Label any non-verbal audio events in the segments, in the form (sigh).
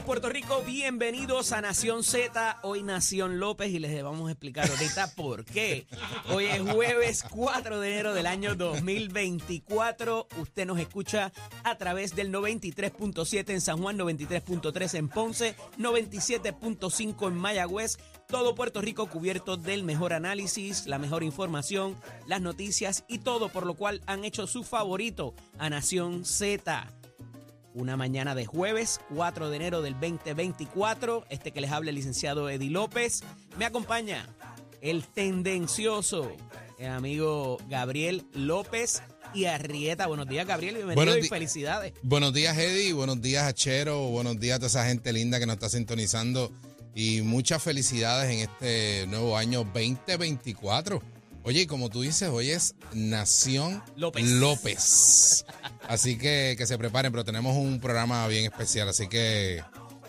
días, Puerto Rico. Bienvenidos a Nación Z. Hoy Nación López y les vamos a explicar ahorita (laughs) por qué. Hoy es jueves 4 de enero del año 2024. Usted nos escucha a través del 93.7 en San Juan, 93.3 en Ponce, 97.5 en Mayagüez. Todo Puerto Rico cubierto del mejor análisis, la mejor información, las noticias y todo por lo cual han hecho su favorito a Nación Z. Una mañana de jueves, 4 de enero del 2024. Este que les habla el licenciado Eddie López. Me acompaña el tendencioso el amigo Gabriel López y Arrieta. Buenos días, Gabriel. Bienvenido Buenos y felicidades. Buenos días, Eddie. Buenos días, Achero. Buenos días a toda esa gente linda que nos está sintonizando. Y muchas felicidades en este nuevo año 2024. Oye, y como tú dices, hoy es Nación López. López. Así que que se preparen, pero tenemos un programa bien especial. Así que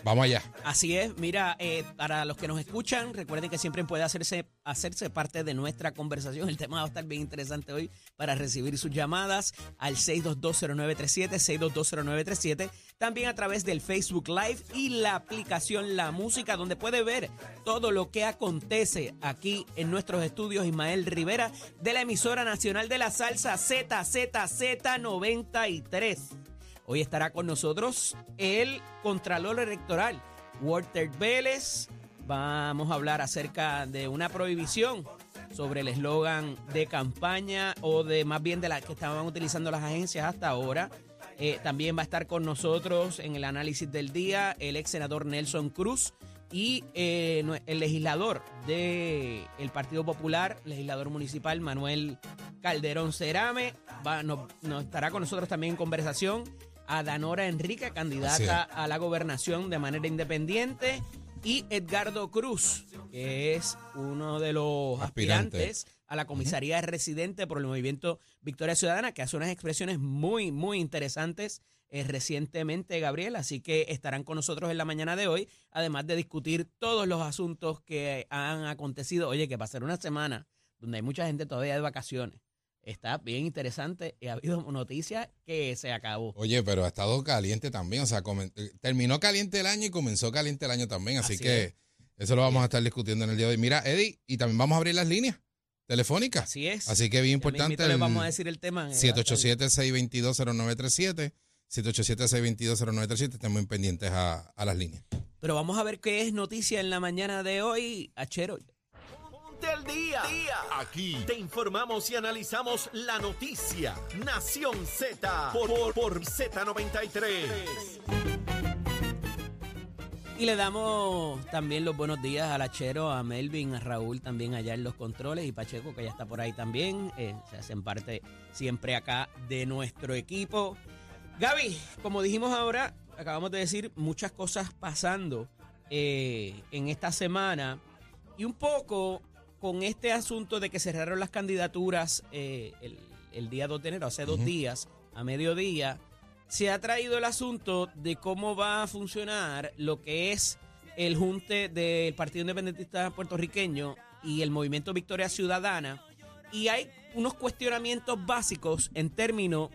vamos allá. Así es, mira, eh, para los que nos escuchan, recuerden que siempre puede hacerse, hacerse parte de nuestra conversación. El tema va a estar bien interesante hoy para recibir sus llamadas al 6220937, 6220937, también a través del Facebook Live y la aplicación La Música, donde puede ver todo lo que acontece aquí en nuestros estudios. Ismael Rivera, de la emisora nacional de la salsa ZZZ93. Hoy estará con nosotros el Contralor Electoral, Walter Vélez. Vamos a hablar acerca de una prohibición sobre el eslogan de campaña o de más bien de la que estaban utilizando las agencias hasta ahora. Eh, también va a estar con nosotros en el análisis del día el ex senador Nelson Cruz y eh, el legislador del Partido Popular, legislador municipal Manuel Calderón Cerame. Va, nos estará con nosotros también en conversación a Danora Enrique, candidata a la gobernación de manera independiente, y Edgardo Cruz, que es uno de los Aspirante. aspirantes a la comisaría residente por el movimiento Victoria Ciudadana, que hace unas expresiones muy, muy interesantes eh, recientemente, Gabriel. Así que estarán con nosotros en la mañana de hoy, además de discutir todos los asuntos que han acontecido. Oye, que va a ser una semana donde hay mucha gente todavía de vacaciones. Está bien interesante y ha habido noticias que se acabó. Oye, pero ha estado caliente también. O sea, eh, terminó caliente el año y comenzó caliente el año también. Así, Así que es. eso lo vamos a estar discutiendo en el día de hoy. Mira, Eddie, y también vamos a abrir las líneas telefónicas. Así es. Así que bien importante. les vamos a decir el tema. eh, 787-622-0937. 787-622-0937. Estén muy pendientes a, a las líneas. Pero vamos a ver qué es noticia en la mañana de hoy. Achero, día. Aquí te informamos y analizamos la noticia. Nación Z por, por, por Z93. Y le damos también los buenos días al Achero, a Melvin, a Raúl también allá en los controles y Pacheco que ya está por ahí también. eh, se hacen parte siempre acá de nuestro equipo. Gaby, como dijimos ahora, acabamos de decir muchas cosas pasando eh, en esta semana y un poco con este asunto de que cerraron las candidaturas eh, el, el día 2 de enero, hace dos días, a mediodía, se ha traído el asunto de cómo va a funcionar lo que es el junte del Partido Independentista puertorriqueño y el Movimiento Victoria Ciudadana. Y hay unos cuestionamientos básicos en términos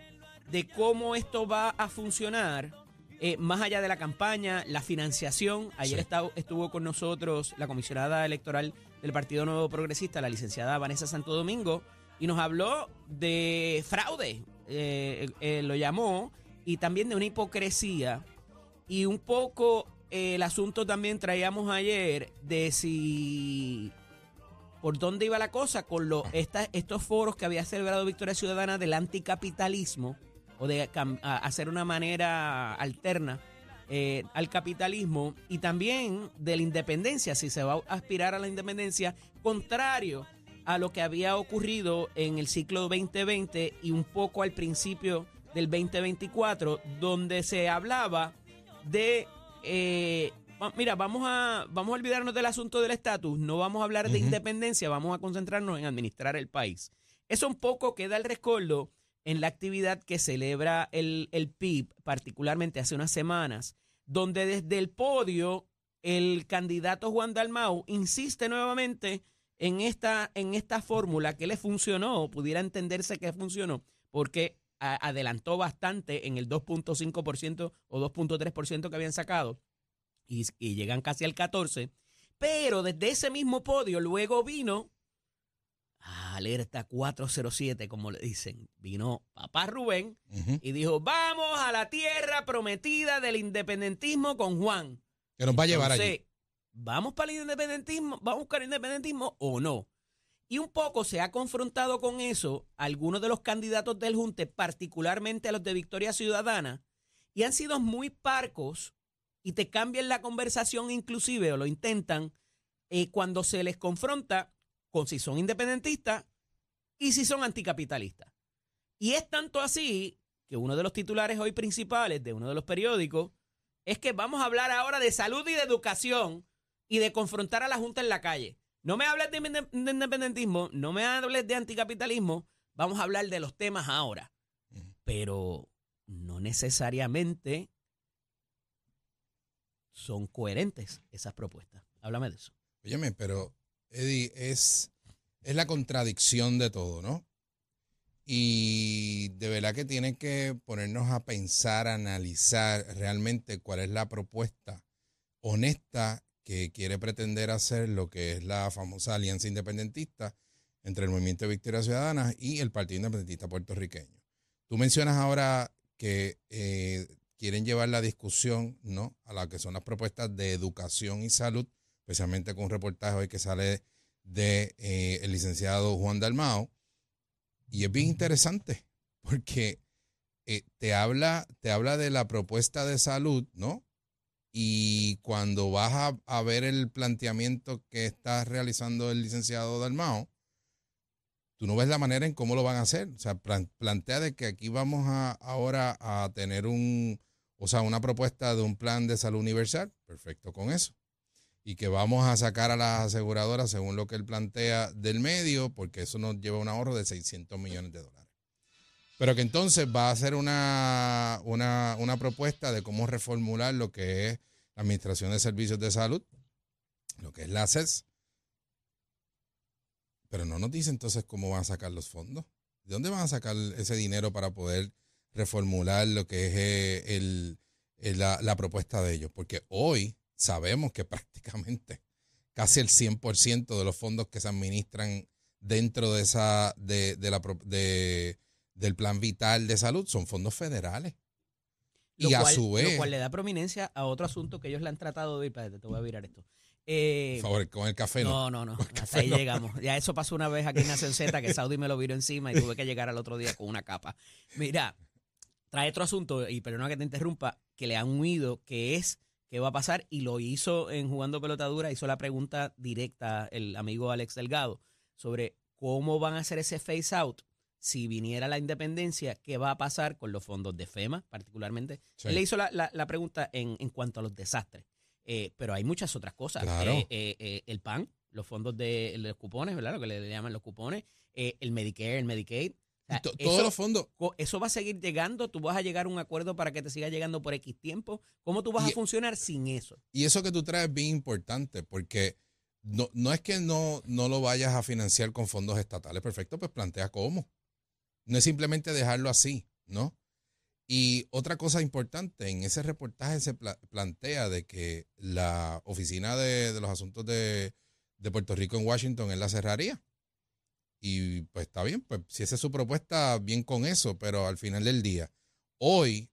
de cómo esto va a funcionar, eh, más allá de la campaña, la financiación. Ayer Sí. estuvo con nosotros la comisionada electoral del Partido Nuevo Progresista, la licenciada Vanessa Santo Domingo, y nos habló de fraude, eh, eh, lo llamó, y también de una hipocresía. Y un poco eh, el asunto también traíamos ayer de si ¿Por dónde iba la cosa? Con lo, esta- estos foros que había celebrado Victoria Ciudadana del anticapitalismo o de hacer una manera alterna eh, al capitalismo y también de la independencia, si se va a aspirar a la independencia, contrario a lo que había ocurrido en el ciclo 2020 y un poco al principio del 2024, donde se hablaba de eh, mira, vamos a, vamos a olvidarnos del asunto del estatus, no vamos a hablar de independencia, vamos a concentrarnos en administrar el país. Eso un poco queda el rescoldo en la actividad que celebra el, el PIB, particularmente hace unas semanas, donde desde el podio el candidato Juan Dalmau insiste nuevamente en esta, en esta fórmula que le funcionó, pudiera entenderse que funcionó, porque adelantó bastante en el 2.5% o 2.3% que habían sacado y, y llegan casi al 14%, pero desde ese mismo podio luego vino alerta 407, como le dicen, vino papá Rubén y dijo, vamos a la tierra prometida del independentismo con Juan. Que nos va a llevar Entonces, allí. ¿Vamos para el independentismo? ¿Vamos a buscar el independentismo o no? Y un poco se ha confrontado con eso algunos de los candidatos del Junte, particularmente a los de Victoria Ciudadana, y han sido muy parcos y te cambian la conversación inclusive o lo intentan eh, cuando se les confronta con si son independentistas y si son anticapitalistas. Y es tanto así que uno de los titulares hoy principales de uno de los periódicos es que vamos a hablar ahora de salud y de educación y de confrontar a la Junta en la calle. No me hables de, inde- de independentismo, no me hables de anticapitalismo, vamos a hablar de los temas ahora. Pero no necesariamente son coherentes esas propuestas. Háblame de eso. Óyeme, pero Eddie, es, es la contradicción de todo, ¿no? Y de verdad que tienen que ponernos a pensar, a analizar realmente cuál es la propuesta honesta que quiere pretender hacer lo que es la famosa alianza independentista entre el Movimiento de Victoria Ciudadana y el Partido Independentista puertorriqueño. Tú mencionas ahora que eh, quieren llevar la discusión ¿no? a la que son las propuestas de educación y salud, especialmente con un reportaje hoy que sale de eh, el licenciado Juan Dalmao. Y es bien interesante porque eh, te, habla, te habla de la propuesta de salud, ¿no? Y cuando vas a, a ver el planteamiento que está realizando el licenciado Dalmao, tú no ves la manera en cómo lo van a hacer. O sea, plan- plantea de que aquí vamos a, ahora a tener un, o sea, una propuesta de un plan de salud universal. Perfecto con eso. Y que vamos a sacar a las aseguradoras según lo que él plantea del medio, porque eso nos lleva a un ahorro de 600 millones de dólares. Pero que entonces va a hacer una, una, una propuesta de cómo reformular lo que es la Administración de Servicios de Salud, lo que es la ACES. Pero no nos dice entonces cómo van a sacar los fondos. ¿De dónde van a sacar ese dinero para poder reformular lo que es eh, el, el- la, la propuesta de ellos? Porque hoy sabemos que (laughs) prácticamente casi el 100% de los fondos que se administran dentro de esa de, de la pro- de- del plan vital de salud son fondos federales. Lo y a su vez, Lo cual le da prominencia a otro asunto que ellos le han tratado de... Espérate, te voy a virar esto. Eh, por favor, con el café no. no, no, no. Hasta ahí no. llegamos. Ya eso pasó una vez aquí en Nación Z, que Saudi me lo viró encima y tuve que llegar al otro día con una capa. Mira, trae otro asunto, y perdona que te interrumpa, que le han huido, que es qué va a pasar, y lo hizo en Jugando Pelotadura, hizo la pregunta directa el amigo Alex Delgado sobre cómo van a hacer ese phase out si viniera la independencia, qué va a pasar con los fondos de FEMA, particularmente. Sí. Él le hizo la, la- la pregunta en, en cuanto a los desastres. Eh, pero hay muchas otras cosas. Claro. Eh, eh, el PAN, los fondos de los cupones, ¿verdad? Lo que le llaman los cupones. el Medicare, el Medicaid. Sea, to- todos los fondos. eso va a seguir llegando. Tú vas a llegar a un acuerdo para que te siga llegando por X tiempo. ¿Cómo tú vas Y- a funcionar sin eso? Y eso que tú traes es bien importante porque no, no es que no, no lo vayas a financiar con fondos estatales. Perfecto, pues plantea cómo. No es simplemente dejarlo así, ¿no? Y otra cosa importante, en ese reportaje se pla- plantea de que la oficina de, de los asuntos de, de Puerto Rico en Washington es la cerraría. Y pues está bien, pues si esa es su propuesta, bien con eso, pero al final del día, hoy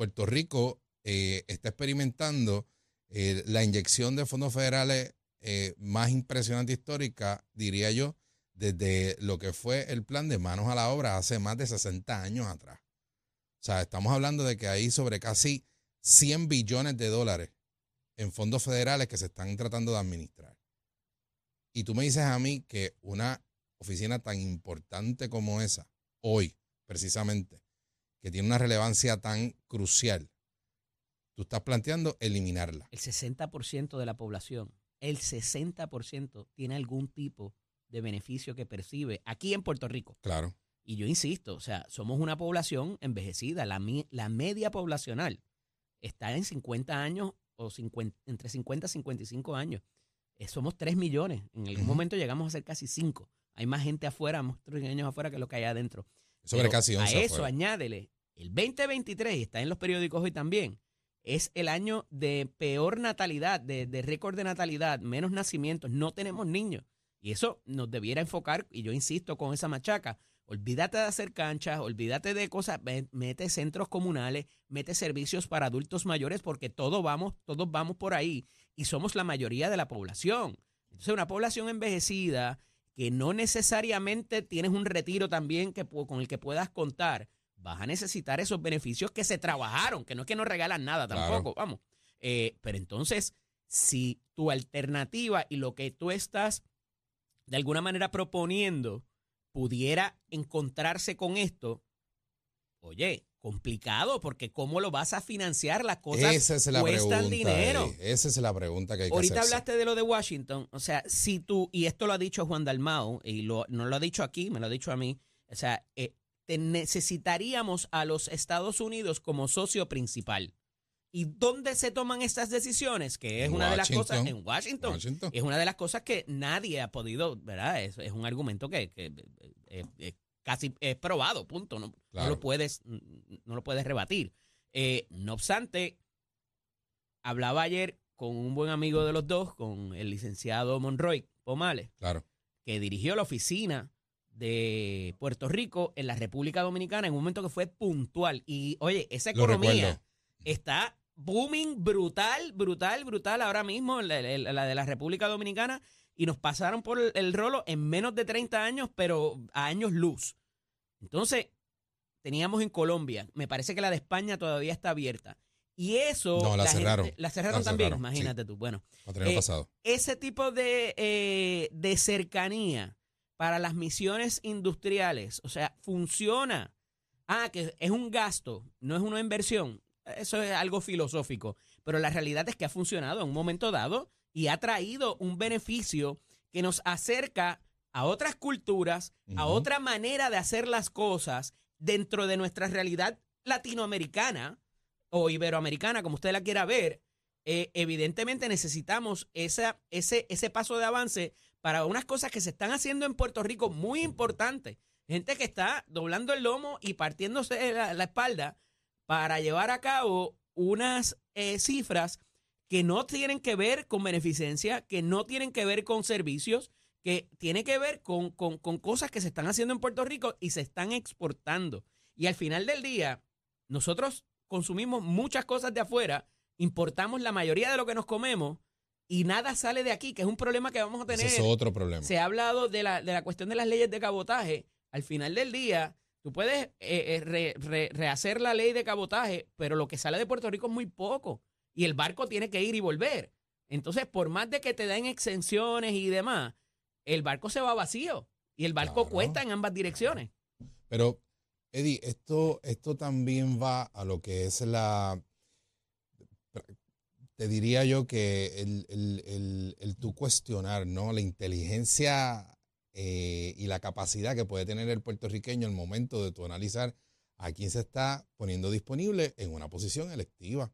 Puerto Rico eh, está experimentando eh, la inyección de fondos federales eh, más impresionante histórica, diría yo, desde lo que fue el plan de manos a la obra hace más de 60 años atrás. O sea, estamos hablando de que hay sobre casi 100 billones de dólares en fondos federales que se están tratando de administrar. Y tú me dices a mí que una oficina tan importante como esa, hoy precisamente, que tiene una relevancia tan crucial, tú estás planteando eliminarla. El 60% de la población, el 60% tiene algún tipo de beneficio que percibe aquí en Puerto Rico. Claro. Y yo insisto, o sea, somos una población envejecida. La, la media poblacional está en 50 años o 50, entre 50 y 55 años. Eh, somos 3 millones. En algún momento llegamos a ser casi 5. Hay más gente afuera, más años afuera que lo que hay adentro. Sobre Pero casi 11 A eso afuera. añádele el 2023, y está en los periódicos hoy también, es el año de peor natalidad, de, de récord de natalidad, menos nacimientos, no tenemos niños. Y eso nos debiera enfocar, y yo insisto con esa machaca, olvídate de hacer canchas, olvídate de cosas, mete centros comunales, mete servicios para adultos mayores, porque todos vamos, todos vamos por ahí y somos la mayoría de la población. Entonces, una población envejecida que no necesariamente tienes un retiro también que, con el que puedas contar, vas a necesitar esos beneficios que se trabajaron, que no es que no regalan nada Claro. tampoco, vamos. Eh, pero entonces, si tu alternativa y lo que tú estás de alguna manera proponiendo pudiera encontrarse con esto, oye, complicado, porque ¿cómo lo vas a financiar? Las cosas Esa es la cuestan pregunta. dinero. Eddie. Esa es la pregunta que hay que Ahorita hablaste de lo de Washington, o sea, si tú, y esto lo ha dicho Juan Dalmao, y lo, no lo ha dicho aquí, me lo ha dicho a mí, o sea, eh, te necesitaríamos a los Estados Unidos como socio principal. ¿Y dónde se toman estas decisiones? Que es En una de las cosas en Washington. Washington. Es una de las cosas que nadie ha podido, ¿verdad? Es, es un argumento que, que, eh, eh, eh, casi es probado, punto. No, no lo puedes, no lo puedes rebatir. Eh, no obstante, hablaba ayer con un buen amigo de los dos, con el licenciado Monroy Pomales, Claro. que dirigió la oficina de Puerto Rico en la República Dominicana en un momento que fue puntual. Y oye, esa economía está booming brutal, brutal, brutal ahora mismo, la, la- la de la República Dominicana, y nos pasaron por el, rolo en menos de 30 años, pero a años luz. Entonces, teníamos en Colombia, me parece que la de España todavía está abierta. Y eso... No, la cerraron. la cerraron La también, cerraron, imagínate tú. Bueno, Eh, pasado. ese tipo de, eh, de cercanía para las misiones industriales, o sea, funciona. Ah, que es un gasto, no es una inversión. Eso es algo filosófico. Pero la realidad es que ha funcionado en un momento dado y ha traído un beneficio que nos acerca a otras culturas, a otra manera de hacer las cosas dentro de nuestra realidad latinoamericana o iberoamericana, como usted la quiera ver, eh, evidentemente necesitamos esa, ese, ese paso de avance para unas cosas que se están haciendo en Puerto Rico muy importantes. Gente que está doblando el lomo y partiéndose la, la espalda para llevar a cabo unas eh, cifras que no tienen que ver con beneficencia, que no tienen que ver con servicios, que tiene que ver con, con- con cosas que se están haciendo en Puerto Rico y se están exportando. Y al final del día, nosotros consumimos muchas cosas de afuera, importamos la mayoría de lo que nos comemos y nada sale de aquí, que es un problema que vamos a Ese tener. es otro problema. Se ha hablado de la, de la cuestión de las leyes de cabotaje. Al final del día, tú puedes eh, eh, re- re- rehacer la ley de cabotaje, pero lo que sale de Puerto Rico es muy poco. Y el barco tiene que ir y volver. Entonces, por más de que te den exenciones y demás, el barco se va vacío. Y el barco Claro. cuesta en ambas direcciones. Pero, Eddie, esto, esto también va a lo que es la. Te diría yo que el, el, el, el tú cuestionar, ¿no? La inteligencia eh, y la capacidad que puede tener el puertorriqueño al momento de tú analizar a quién se está poniendo disponible en una posición electiva.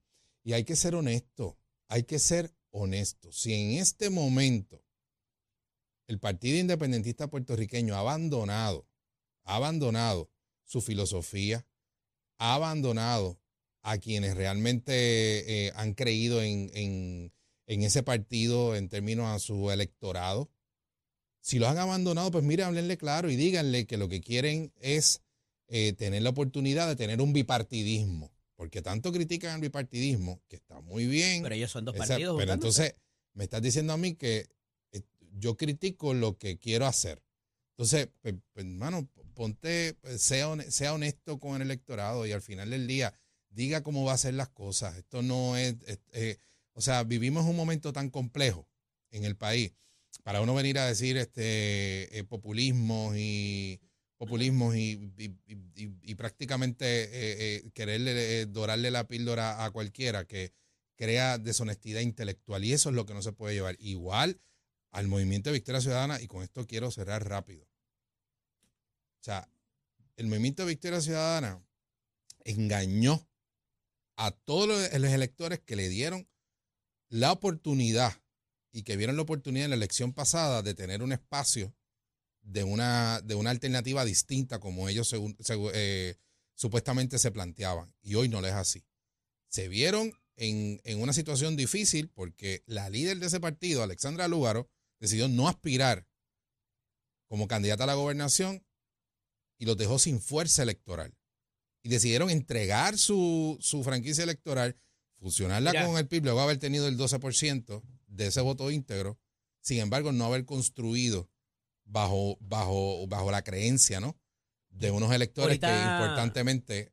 Y hay que ser honesto, hay que ser honesto. Si en este momento el Partido Independentista Puertorriqueño ha abandonado, ha abandonado su filosofía, ha abandonado a quienes realmente eh, han creído en, en- ese partido en términos a su electorado. Si los han abandonado, pues mire, háblenle claro y díganle que lo que quieren es eh, tener la oportunidad de tener un bipartidismo. Porque tanto critican el bipartidismo, que está muy bien. Pero ellos son dos Esa- partidos. pero juntándose. entonces, me estás diciendo a mí que yo critico lo que quiero hacer. Entonces, pues, pues, hermano, ponte, sea, sea honesto con el electorado y al final del día diga cómo va a ser las cosas. Esto no es, es- eh, o sea, vivimos un momento tan complejo en el país para uno venir a decir este eh, populismos y populismos y, prácticamente eh, eh, quererle eh, dorarle la píldora a cualquiera que crea deshonestidad intelectual y eso es lo que no se puede llevar. Igual al movimiento de Victoria Ciudadana y con esto quiero cerrar rápido. O sea, el movimiento de Victoria Ciudadana engañó a todos los electores que le dieron la oportunidad y que vieron la oportunidad en la elección pasada de tener un espacio de una, de una alternativa distinta como ellos eh, supuestamente se planteaban. Y hoy no es así. Se vieron en, en una situación difícil porque la líder de ese partido, Alexandra Lúgaro, decidió no aspirar como candidata a la gobernación y los dejó sin fuerza electoral. Y decidieron entregar su, su franquicia electoral, fusionarla Mira. con el PIB, luego haber tenido el 12% de ese voto íntegro, sin embargo, no haber construido bajo, bajo, bajo la creencia, ¿no? De unos electores que importantemente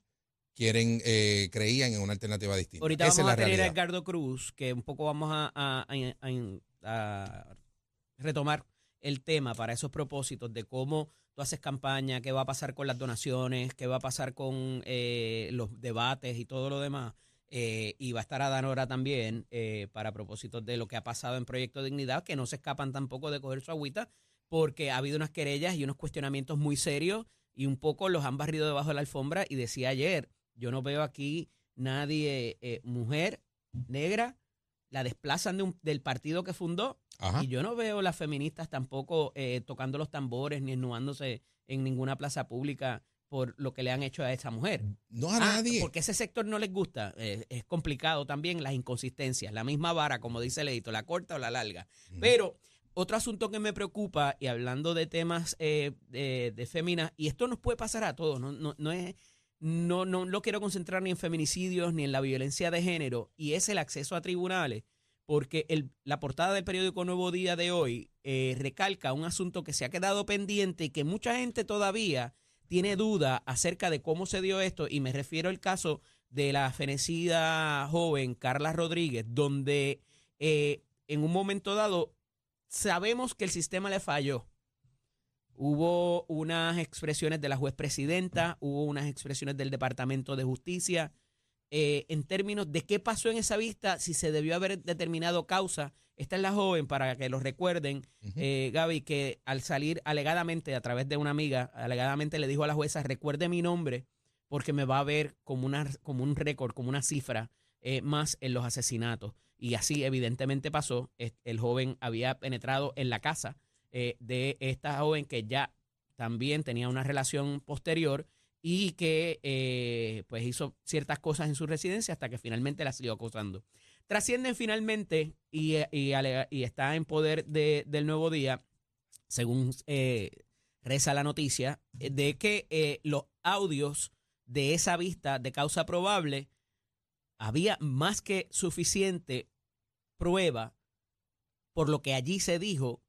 quieren, eh, creían en una alternativa distinta. Ahorita Esa vamos es a la tener a. Edgardo Cruz, que un poco vamos a, a- a- a- a retomar el tema para esos propósitos de cómo tú haces campaña, qué va a pasar con las donaciones, qué va a pasar con eh, los debates y todo lo demás. Eh, y va a estar Adanora también eh, para propósitos de lo que ha pasado en Proyecto Dignidad, que no se escapan tampoco de coger su agüita, porque ha habido unas querellas y unos cuestionamientos muy serios y un poco los han barrido debajo de la alfombra. Y decía ayer, yo no veo aquí nadie, eh, mujer, negra, la desplazan de un- del partido que fundó Ajá. y yo no veo las feministas tampoco eh, tocando los tambores ni ennuándose en ninguna plaza pública por lo que le han hecho a esa mujer. No a Ah, nadie. Porque ese sector no les gusta. Eh, es complicado también las inconsistencias. La misma vara, como dice Leito, la corta o la larga. Pero otro asunto que me preocupa, y hablando de temas eh, de, de féminas, y esto nos puede pasar a todos, no, no, no es. No, no lo quiero concentrar ni en feminicidios ni en la violencia de género, y es el acceso a tribunales, porque el- la portada del periódico Nuevo Día de hoy eh, recalca un asunto que se ha quedado pendiente y que mucha gente todavía tiene duda acerca de cómo se dio esto, y me refiero al caso de la fenecida joven Carla Rodríguez, donde eh, en un momento dado sabemos que el sistema le falló. Hubo unas expresiones de la juez presidenta, hubo unas expresiones del Departamento de Justicia, eh, en términos de qué pasó en esa vista, si se debió haber determinado causa. Esta es la joven, para que lo recuerden, eh, Gaby, que al salir alegadamente, a través de una amiga, alegadamente le dijo a la jueza, recuerde mi nombre, porque me va a ver como, una, como un récord, como una cifra eh, más en los asesinatos. Y así evidentemente pasó. El joven había penetrado en la casa eh, de esta joven que ya también tenía una relación posterior y que eh, pues hizo ciertas cosas en su residencia hasta que finalmente la siguió acosando. Trascienden finalmente y, eh, y está en poder de- del nuevo día, según reza la noticia, de que los audios de esa vista de causa probable había más que suficiente prueba por lo que allí se dijo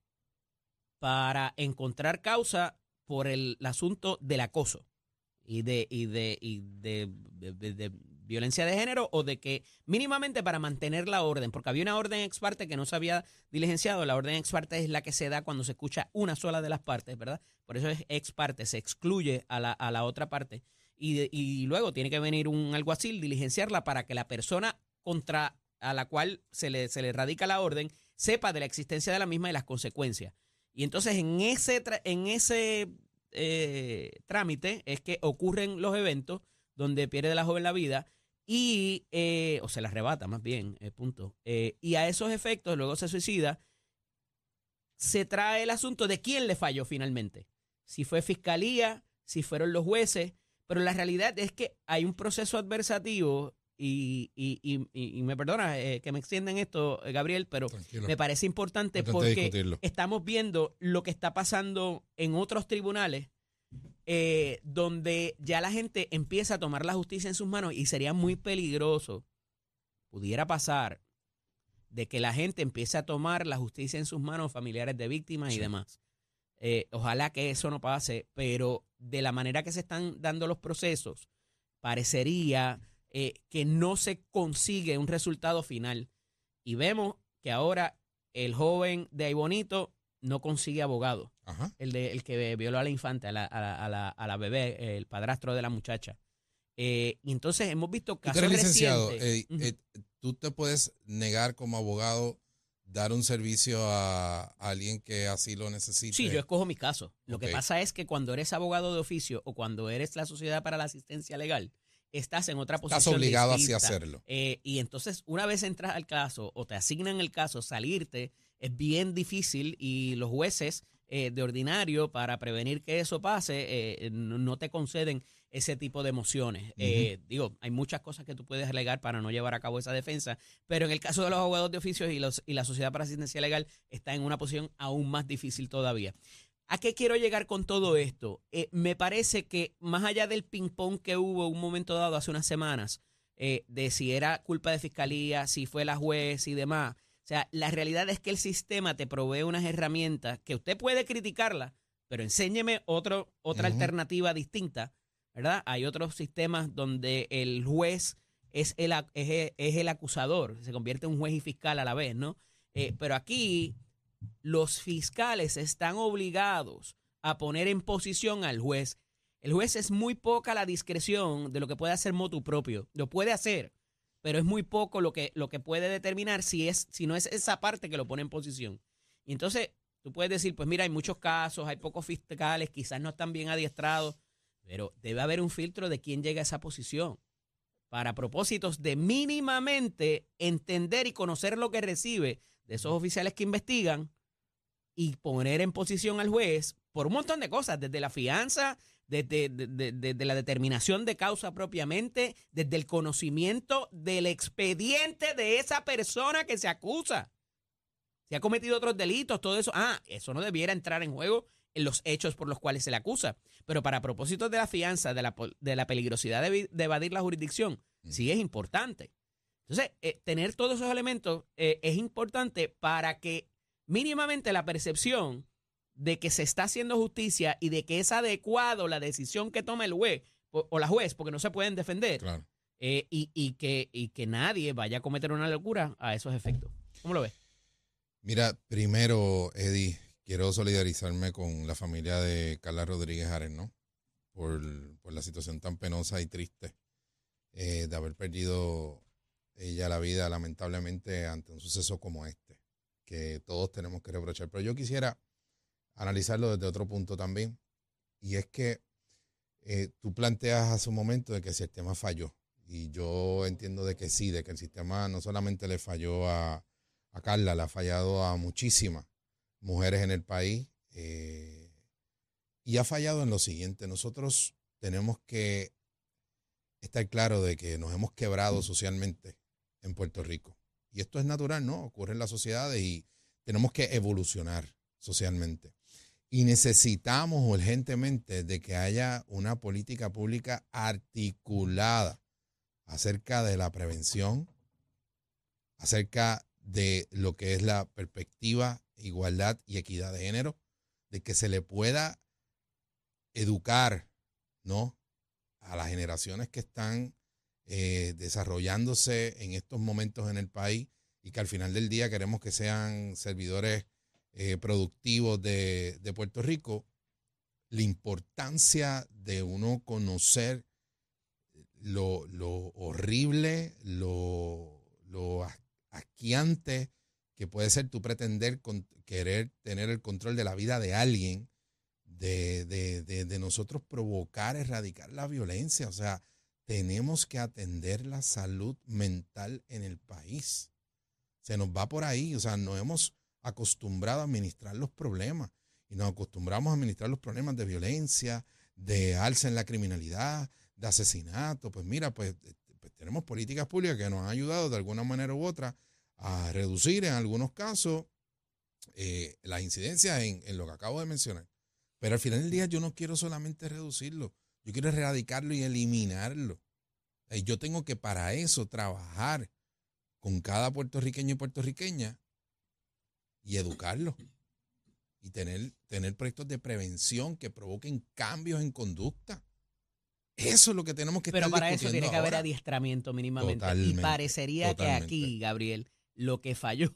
para encontrar causa por el, asunto del acoso y de y de y de violencia de género o de que mínimamente para mantener la orden porque había una orden ex parte que no se había diligenciado. La orden ex parte es la que se da cuando se escucha una sola de las partes verdad por eso es ex parte se excluye a la, a la otra parte y, de- y luego tiene que venir un alguacil diligenciarla para que la persona contra a la cual se le, se le radica la orden sepa de la existencia de la misma y las consecuencias. Y entonces en ese, en ese eh, trámite es que ocurren los eventos donde pierde la joven la vida y, eh, o se la arrebata más bien, eh, punto. Eh, y a esos efectos, luego se suicida, se trae el asunto de quién le falló finalmente. Si fue fiscalía, si fueron los jueces, pero la realidad es que hay un proceso adversativo y, y, y, me perdona eh, que me extiendan esto, eh, Gabriel, pero Tranquilo. me parece importante porque discutirlo. estamos viendo lo que está pasando en otros tribunales eh, donde ya la gente empieza a tomar la justicia en sus manos y sería muy peligroso, pudiera pasar, de que la gente empiece a tomar la justicia en sus manos, familiares de víctimas y demás. Eh, ojalá que eso no pase, pero de la manera que se están dando los procesos, parecería eh, que no se consigue un resultado final. Y vemos que ahora el joven de Aibonito no consigue abogado Ajá. el, de, el que violó a la infante, a la, a la, a la, a la bebé, el padrastro de la muchacha. Eh, y entonces hemos visto Tú casos eres licenciado. recientes. eh, eh, tú te puedes negar como abogado dar un servicio a, a alguien que así lo necesite. Sí, yo escojo mis casos. Lo que pasa es que cuando eres abogado de oficio o cuando eres la Sociedad para la Asistencia Legal, estás en otra posición. Estás obligado así a hacerlo. Eh, y entonces, una vez entras al caso o te asignan el caso, salirte es bien difícil y los jueces eh, de ordinario, para prevenir que eso pase, eh, no te conceden ese tipo de mociones. Eh, digo, hay muchas cosas que tú puedes alegar para no llevar a cabo esa defensa, pero en el caso de los abogados de oficios y, los, y la Sociedad para Asistencia Legal está en una posición aún más difícil todavía. ¿A qué quiero llegar con todo esto? Eh, me parece que más allá del ping-pong que hubo un momento dado hace unas semanas, de si era culpa de fiscalía, si fue la juez y demás, o sea, la realidad es que el sistema te provee unas herramientas que usted puede criticarlas, pero enséñeme otro, otra alternativa distinta, ¿verdad? Hay otros sistemas donde el juez es el, es el, es el acusador, se convierte en un juez y fiscal a la vez, ¿no? Eh, pero aquí los fiscales están obligados a poner en posición al juez. El juez es muy poca la discreción de lo que puede hacer motu propio. Lo puede hacer, pero es muy poco lo que, lo que puede determinar si, es, si no es esa parte que lo pone en posición. Y entonces tú puedes decir, pues mira, hay muchos casos, hay pocos fiscales, quizás no están bien adiestrados, pero debe haber un filtro de quién llega a esa posición para propósitos de mínimamente entender y conocer lo que recibe de esos oficiales que investigan y poner en posición al juez por un montón de cosas, desde la fianza, desde, de- de- desde la determinación de causa propiamente, desde el conocimiento del expediente de esa persona que se acusa. Si ha cometido otros delitos, todo eso, ah, eso no debiera entrar en juego en los hechos por los cuales se le acusa. Pero para propósitos de la fianza, de la, de la peligrosidad de evadir la jurisdicción, sí es importante. Entonces, eh, tener todos esos elementos eh, es importante para que mínimamente la percepción de que se está haciendo justicia y de que es adecuado la decisión que toma el juez o, o la juez, porque no se pueden defender, Claro. eh, y, y que, y que nadie vaya a cometer una locura a esos efectos. ¿Cómo lo ves? Mira, primero, Eddie, quiero solidarizarme con la familia de Carla Rodríguez Ares, ¿no? Por, por la situación tan penosa y triste eh, de haber perdido ella la vida, lamentablemente, ante un suceso como este, que todos tenemos que reprochar. Pero yo quisiera analizarlo desde otro punto también, y es que eh, tú planteas hace un momento de que el sistema falló, y yo entiendo de que sí, de que el sistema no solamente le falló a a Carla, le ha fallado a muchísimas mujeres en el país eh, y ha fallado en lo siguiente, nosotros tenemos que estar claro de que nos hemos quebrado socialmente en Puerto Rico. Y esto es natural, ¿no? Ocurre en las sociedades y tenemos que evolucionar socialmente. Y necesitamos urgentemente de que haya una política pública articulada acerca de la prevención, acerca de lo que es la perspectiva, igualdad y equidad de género, de que se le pueda educar, ¿no? A las generaciones que están eh, desarrollándose en estos momentos en el país y que al final del día queremos que sean servidores eh, productivos de, de Puerto Rico, la importancia de uno conocer lo, lo horrible, lo, lo as- asqueante que puede ser tu pretender con, querer tener el control de la vida de alguien, de, de, de, de nosotros provocar, erradicar la violencia. O sea, tenemos que atender la salud mental en el país. Se nos va por ahí, o sea, nos hemos acostumbrado a administrar los problemas y nos acostumbramos a administrar los problemas de violencia, de alza en la criminalidad, de asesinato. Pues mira, pues, eh, pues tenemos políticas públicas que nos han ayudado de alguna manera u otra a reducir en algunos casos eh, las incidencias en, en lo que acabo de mencionar. Pero al final del día yo no quiero solamente reducirlo, yo quiero erradicarlo y eliminarlo. Eh, yo tengo que para eso trabajar con cada puertorriqueño y puertorriqueña y educarlos y tener, tener proyectos de prevención que provoquen cambios en conducta. Eso es lo que tenemos que Pero estar para eso tiene que haber adiestramiento mínimamente. Totalmente, y parecería que aquí, Gabriel, lo que falló,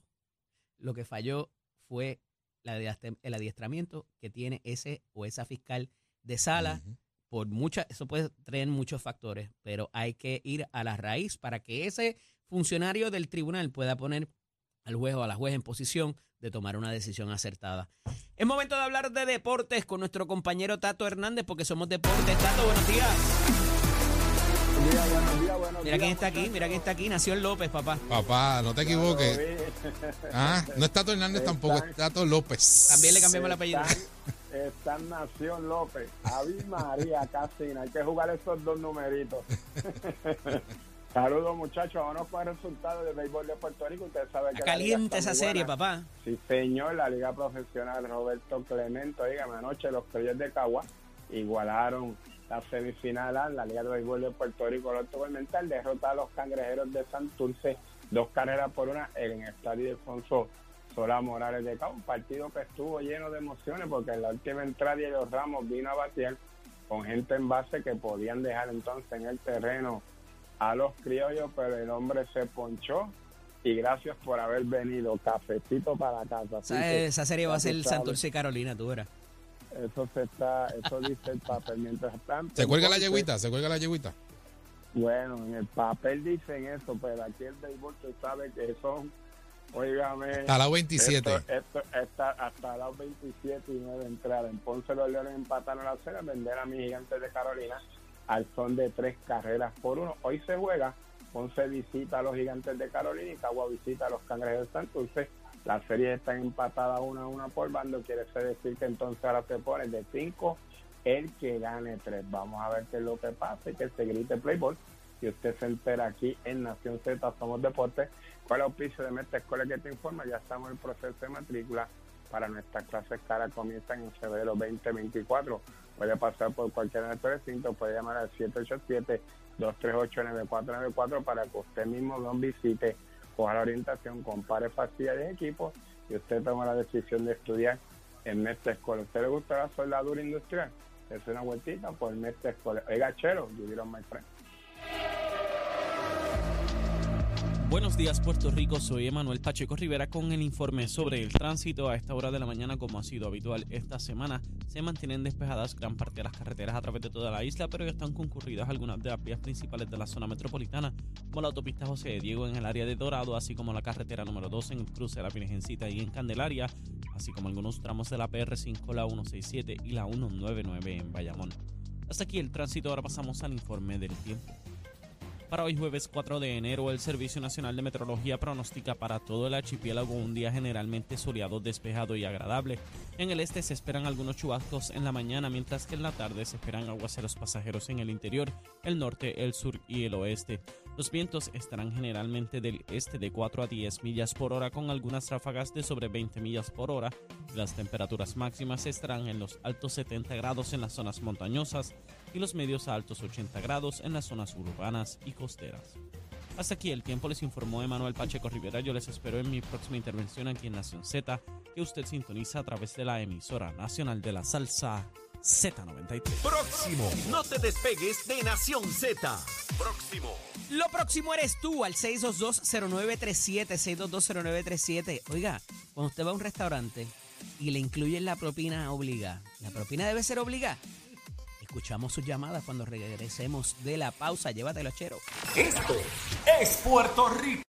lo que falló fue el adiestramiento que tiene ese o esa fiscal de sala. Por muchas, eso puede traer muchos factores, pero hay que ir a la raíz para que ese funcionario del tribunal pueda poner al juez o a la juez en posición de tomar una decisión acertada. Es momento de hablar de deportes con nuestro compañero Tato Hernández, porque somos deportes. Tato, buenos días. Buen día, buenos días, buenos Mira quién días, está aquí, mira quién está aquí. Nació en López, papá. Papá, no te equivoques. Ah, no es Tato Hernández tampoco, es Tato López. También le cambiamos el apellido. Están, están Nación López, Avi María Casina. Hay que jugar esos dos numeritos. (laughs) Saludos muchachos, vámonos con el resultado del béisbol de Puerto Rico. Usted sabe que caliente esa serie, papá. Sí, señor, la Liga Profesional Roberto Clemente. Dígame, anoche los Criollos de Cagua igualaron la semifinal a la Liga de Béisbol de Puerto Rico. Roberto Clemente al derrotar a los Cangrejeros de Santurce, dos carreras por una en el estadio Alfonso Sola Morales de Cagua. Un partido que estuvo lleno de emociones porque en la última entrada Diego Ramos vino a batear con gente en base que podían dejar entonces en el terreno a los criollos, pero el hombre se ponchó y gracias por haber venido. Cafecito para casa. Esa, que esa serie va a ser sabes, Santurce y Carolina, tú verás. Eso se está, eso dice el papel. Mientras tanto, ¿Se cuelga la yeguita? ¿Se cuelga la yeguita? Bueno, en el papel dicen eso, pero aquí el béisbol se sabe que son, oígame. Hasta la 27. Esto, esto está hasta las 27 y 9 entradas. En Ponce los Leones empataron la serie, vender a mis gigantes de Carolina al son de tres carreras por uno. Hoy se juega, Ponce visita a los gigantes de Carolina y Cagua visita a los cangrejeros de Santurce. La serie está empatada una a una por bando, quiere decir que entonces ahora se pone de cinco el que gane tres. Vamos a ver qué es lo que pasa y que se grite Playboy. Y usted se entera aquí en Nación Z, Somos Deportes. ¿Cuál es el auspicio de Meta Escuela que te informa? Ya estamos en el proceso de matrícula para nuestras clases cara comienzan en febrero 2024. Puede pasar por cualquiera de nuestros recintos, puede llamar al 787-238-9494 para que usted mismo lo visite, coja la orientación, compare facilidades de equipo y usted toma la decisión de estudiar en Mestre Escuela. ¿A usted le gusta la soldadura industrial? Es una vueltita por Mestre Escuela. Oiga, chero, you my friend. Buenos días Puerto Rico, soy Emanuel Pacheco Rivera con el informe sobre el tránsito. A esta hora de la mañana, como ha sido habitual esta semana, se mantienen despejadas gran parte de las carreteras a través de toda la isla, pero ya están concurridas algunas de las vías principales de la zona metropolitana, como la autopista José de Diego en el área de Dorado, así como la carretera número 2 en el cruce de la Virgencita y en Candelaria, así como algunos tramos de la PR5, la 167 y la 199 en Bayamón. Hasta aquí el tránsito, ahora pasamos al informe del tiempo. Para hoy jueves 4 de enero, el Servicio Nacional de Meteorología pronostica para todo el archipiélago un día generalmente soleado, despejado y agradable. En el este se esperan algunos chubascos en la mañana, mientras que en la tarde se esperan aguaceros pasajeros en el interior, el norte, el sur y el oeste. Los vientos estarán generalmente del este de 4 a 10 millas por hora, con algunas ráfagas de sobre 20 millas por hora. Las temperaturas máximas estarán en los altos 70 grados en las zonas montañosas y los medios a altos 80 grados en las zonas urbanas y costeras. Hasta aquí el tiempo les informó Emanuel Pacheco Rivera. Yo les espero en mi próxima intervención aquí en Nación Z, que usted sintoniza a través de la emisora nacional de la salsa Z93. Próximo. No te despegues de Nación Z. Próximo. Lo próximo eres tú al 6220937, 6220937. Oiga, cuando usted va a un restaurante y le incluyen la propina obligada, la propina debe ser obligada. Escuchamos sus llamadas cuando regresemos de la pausa. Llévatelo, chero. Esto es Puerto Rico.